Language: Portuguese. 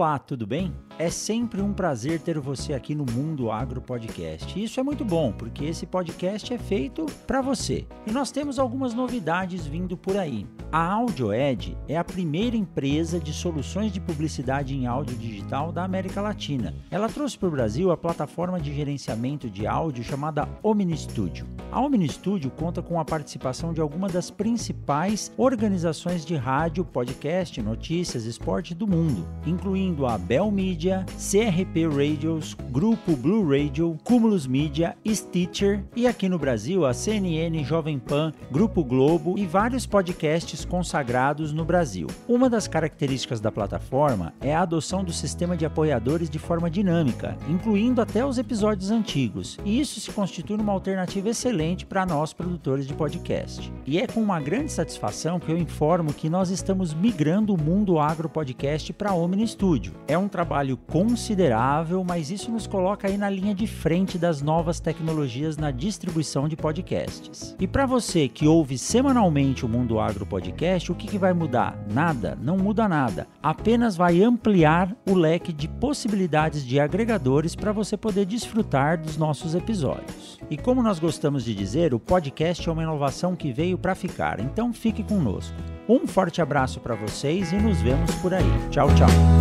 Olá, tudo bem? É sempre um prazer ter você aqui no Mundo Agro Podcast. Isso é muito bom, porque esse podcast é feito para você. E nós temos algumas novidades vindo por aí. A AudioEd é a primeira empresa de soluções de publicidade em áudio digital da América Latina. Ela trouxe para o Brasil a plataforma de gerenciamento de áudio chamada Omni Studio. A Omni Studio conta com a participação de algumas das principais organizações de rádio, podcast, notícias, esporte do mundo, incluindo a Bell Media, Media, CRP Radios, Grupo Blue Radio, Cumulus Media, Stitcher e aqui no Brasil a CNN, Jovem Pan, Grupo Globo e vários podcasts consagrados no Brasil. Uma das características da plataforma é a adoção do sistema de apoiadores de forma dinâmica, incluindo até os episódios antigos, e isso se constitui uma alternativa excelente para nós produtores de podcast. E é com uma grande satisfação que eu informo que nós estamos migrando o Mundo Agro Podcast para Omni Studio. É um trabalho considerável, mas isso nos coloca aí na linha de frente das novas tecnologias na distribuição de podcasts. E para você que ouve semanalmente o Mundo Agro Podcast, o que, que vai mudar? Nada, não muda nada. Apenas vai ampliar o leque de possibilidades de agregadores para você poder desfrutar dos nossos episódios. E como nós gostamos de dizer, o podcast é uma inovação que veio para ficar, então fique conosco. Um forte abraço para vocês e nos vemos por aí. Tchau, tchau.